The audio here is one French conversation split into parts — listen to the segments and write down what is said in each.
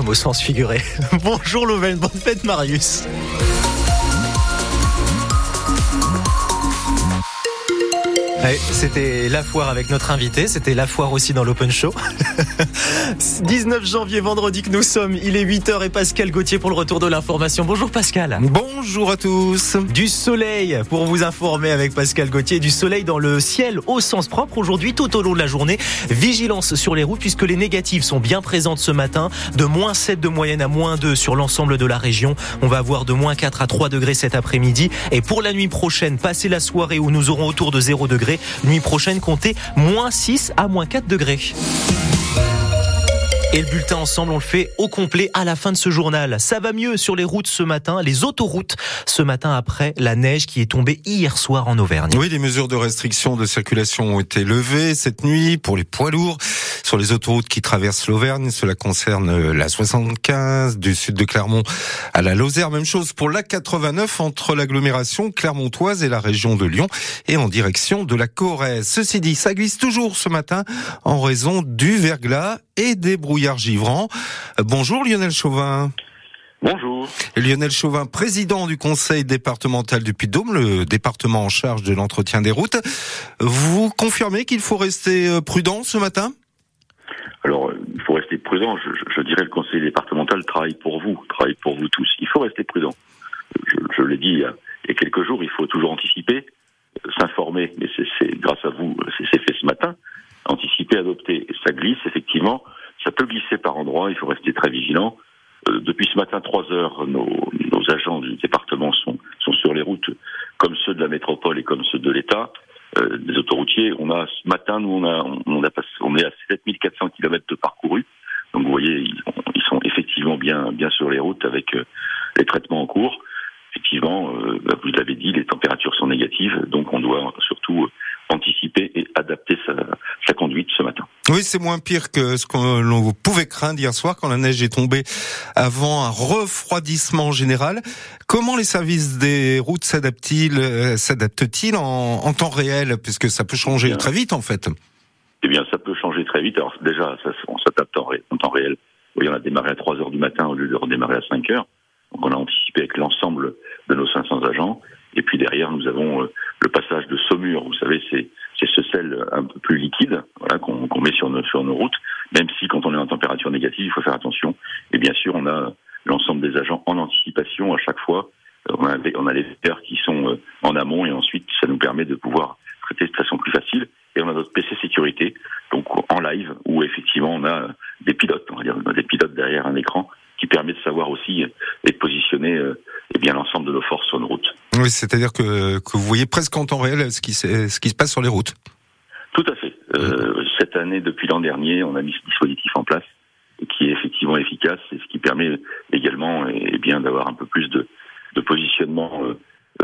comme au sens figuré. Bonjour Louvain, bonne fête Marius. C'était la foire avec notre invité, c'était la foire aussi dans l'Open Show. 19 janvier, vendredi que nous sommes, il est 8h et Pascal Gauthier pour le retour de l'information. Bonjour Pascal. Bonjour à tous. Du soleil pour vous informer avec Pascal Gauthier, du soleil dans le ciel au sens propre aujourd'hui tout au long de la journée. Vigilance sur les routes puisque les négatives sont bien présentes ce matin, de moins 7 de moyenne à moins 2 sur l'ensemble de la région. On va avoir de moins 4 à 3 degrés cet après-midi et pour la nuit prochaine, passer la soirée où nous aurons autour de 0 degrés Nuit prochaine, comptez moins 6 à moins 4 degrés. Et le bulletin ensemble, on le fait au complet à la fin de ce journal. Ça va mieux sur les routes ce matin, les autoroutes ce matin après la neige qui est tombée hier soir en Auvergne. Oui, les mesures de restriction de circulation ont été levées cette nuit pour les poids lourds sur les autoroutes qui traversent l'Auvergne. Cela concerne la 75 du sud de Clermont à la Lozère. Même chose pour la 89 entre l'agglomération clermontoise et la région de Lyon et en direction de la Corrèze. Ceci dit, ça glisse toujours ce matin en raison du verglas et des brouillards givrants. Bonjour Lionel Chauvin. Bonjour. Lionel Chauvin, président du conseil départemental du Puy-de-Dôme, le département en charge de l'entretien des routes. Vous confirmez qu'il faut rester euh, prudent ce matin? Alors, il faut rester prudent. Je, je, dirais le conseil départemental travaille pour vous, travaille pour vous tous. Il faut rester prudent. Je, je l'ai dit il y, a, quelques jours, il faut toujours anticiper, euh, s'informer, mais c'est grâce à vous, c'est fait ce matin. Ça glisse, effectivement. Ça peut glisser par endroits. Il faut rester très vigilant. Euh, depuis ce matin, 3 heures, nos, nos, agents du département sont, sont sur les routes, comme ceux de la métropole et comme ceux de l'État. Euh, des autoroutiers. On a ce matin, nous, on a, on a passé, on est à 7400 km de parcouru. Donc, vous voyez, ils, ils, sont effectivement bien, bien sur les routes avec euh, les traitements en cours. Effectivement, euh, bah, vous l'avez dit, les températures sont négatives, donc on doit surtout anticiper et adapter sa, sa conduite ce matin. Oui, c'est moins pire que ce qu'on pouvait craindre hier soir quand la neige est tombée avant un refroidissement général. Comment les services des routes s'adaptent-ils euh, s'adaptent-ils en, en, temps réel? Puisque ça peut changer bien, très vite en fait Eh bien, ça peut changer très vite. Alors déjà, ça, on s'adapte en, en, temps réel. Oui, on a démarré à 3 heures du matin au lieu de redémarrer à 5 heures. Donc on a anticipé avec l'ensemble de nos 500 agents. Et puis derrière, nous avons euh, le passage de saumure. Vous savez, c'est c'est ce sel un peu plus liquide, qu'on qu met sur nos, routes. Même si quand on est en température négative, il faut faire attention. Et bien sûr, on a l'ensemble des agents en anticipation à chaque fois. On a, on a les pairs qui sont euh, en amont et ensuite ça nous permet de pouvoir traiter de façon plus facile. Et on a notre PC sécurité, donc en live, où effectivement on a des pilotes, on va dire, des pilotes derrière un écran qui permet de savoir aussi et de positionner eh bien l'ensemble de nos forces sur nos routes. Oui, c'est-à-dire que, que vous voyez presque en temps réel ce qui, ce qui se passe sur les routes. Tout à fait. Euh, cette année, depuis l'an dernier, on a mis ce dispositif en place qui est effectivement efficace et ce qui permet également eh bien d'avoir un peu plus de, de positionnement euh,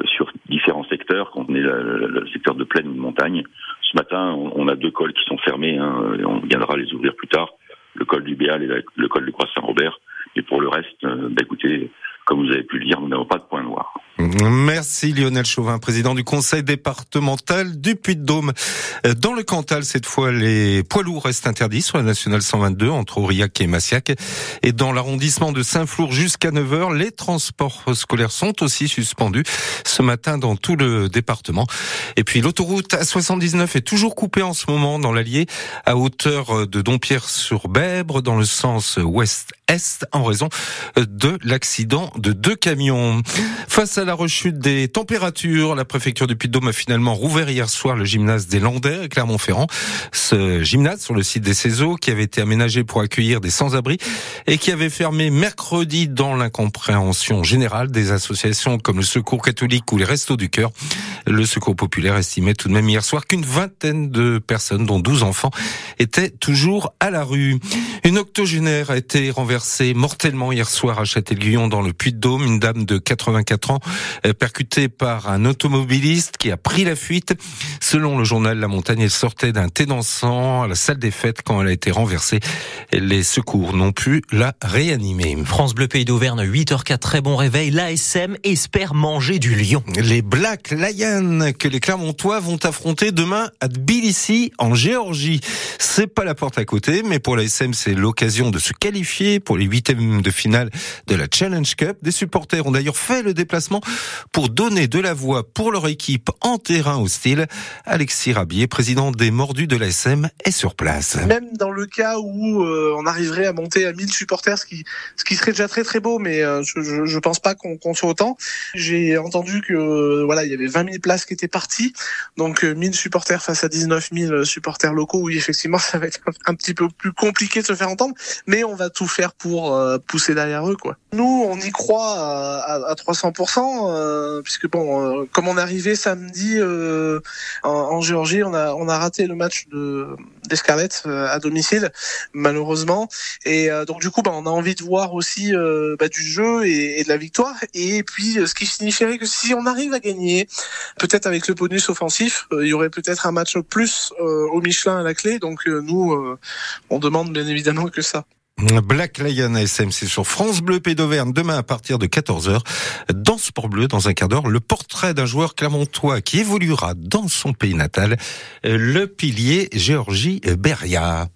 sur différents secteurs, quand on est le, secteur de plaine ou de montagne. Ce matin, on, on a deux cols qui sont fermés, hein, on viendra les ouvrir plus tard, le col du Béal et le col du Croix-Saint-Robert. Et pour le reste, euh, bah, écoutez, comme vous avez pu le dire, nous n'avons pas de. Merci Lionel Chauvin, président du conseil départemental du Puy-de-Dôme. Dans le Cantal, cette fois, les poids lourds restent interdits sur la nationale 122 entre Aurillac et Massiac. Et dans l'arrondissement de Saint-Flour jusqu'à 9h, les transports scolaires sont aussi suspendus ce matin dans tout le département. Et puis l'autoroute A79 est toujours coupée en ce moment dans l'Allier à hauteur de Dompierre-sur-Bèbre dans le sens ouest-est en raison de l'accident de deux camions? Face à la rechute des températures, la préfecture du Puy-de-Dôme a finalement rouvert hier soir le gymnase des Landais à Clermont-Ferrand. Ce gymnase sur le site des Céseaux qui avait été aménagé pour accueillir des sans-abri et qui avait fermé mercredi dans l'incompréhension générale des associations comme le Secours catholique ou les Restos du Cœur. Le Secours populaire estimait tout de même hier soir qu'une vingtaine de personnes, dont 12 enfants, étaient toujours à la rue. Une octogénaire a été renversée mortellement hier soir à Châtel-Guyon dans le Puy-de-Dôme. Une dame de 84 ans percutée par un automobiliste qui a pris la fuite. Selon le journal La Montagne, elle sortait d'un thé dansant à la salle des fêtes quand elle a été renversée. Les secours n'ont pu la réanimer. France Bleu Pays d'Auvergne, 8h04, très bon réveil. L'ASM espère manger du lion. Les Black Lions que les Clermontois vont affronter demain à Tbilissi en Géorgie. C'est pas la porte à côté, mais pour l'ASM, c'est l'occasion de se qualifier pour les huitièmes de finale de la Challenge Cup. Des supporters ont d'ailleurs fait le déplacement pour donner de la voix pour leur équipe en terrain hostile. Alexis Rabier, président des Mordus de l'ASM, est sur place. Même dans le cas où euh, on arriverait à monter à 1000 supporters, ce qui, ce qui serait déjà très très beau, mais euh, je, je, pense pas qu'on soit autant. J'ai entendu que euh, voilà, il y avait 20 000 places qui étaient parties, donc 1000 supporters face à 19 000 supporters locaux. Oui, effectivement, ça va être un petit peu plus compliqué de se faire entendre, mais on va tout faire pour pousser derrière eux, quoi. Nous, on y croit à, à, 300%, puisque bon, comme on est arrivé samedi en, en, Géorgie, on a on a raté le match de d'Escarlet à domicile, malheureusement, et donc du coup, bah, on a envie de voir aussi bah, du jeu et, et, de la victoire. Et puis, ce qui signifierait que si on arrive à gagner, peut-être avec le bonus offensif, il y aurait peut-être un match plus au Michelin à la clé. Donc nous, on demande bien évidemment que ça. Black Lion SMC sur France Bleu Pays d'Auvergne demain à partir de 14h. Dans Sport Bleu, dans un quart d'heure, le portrait d'un joueur clermontois qui évoluera dans son pays natal, le pilier Géorgie Beria.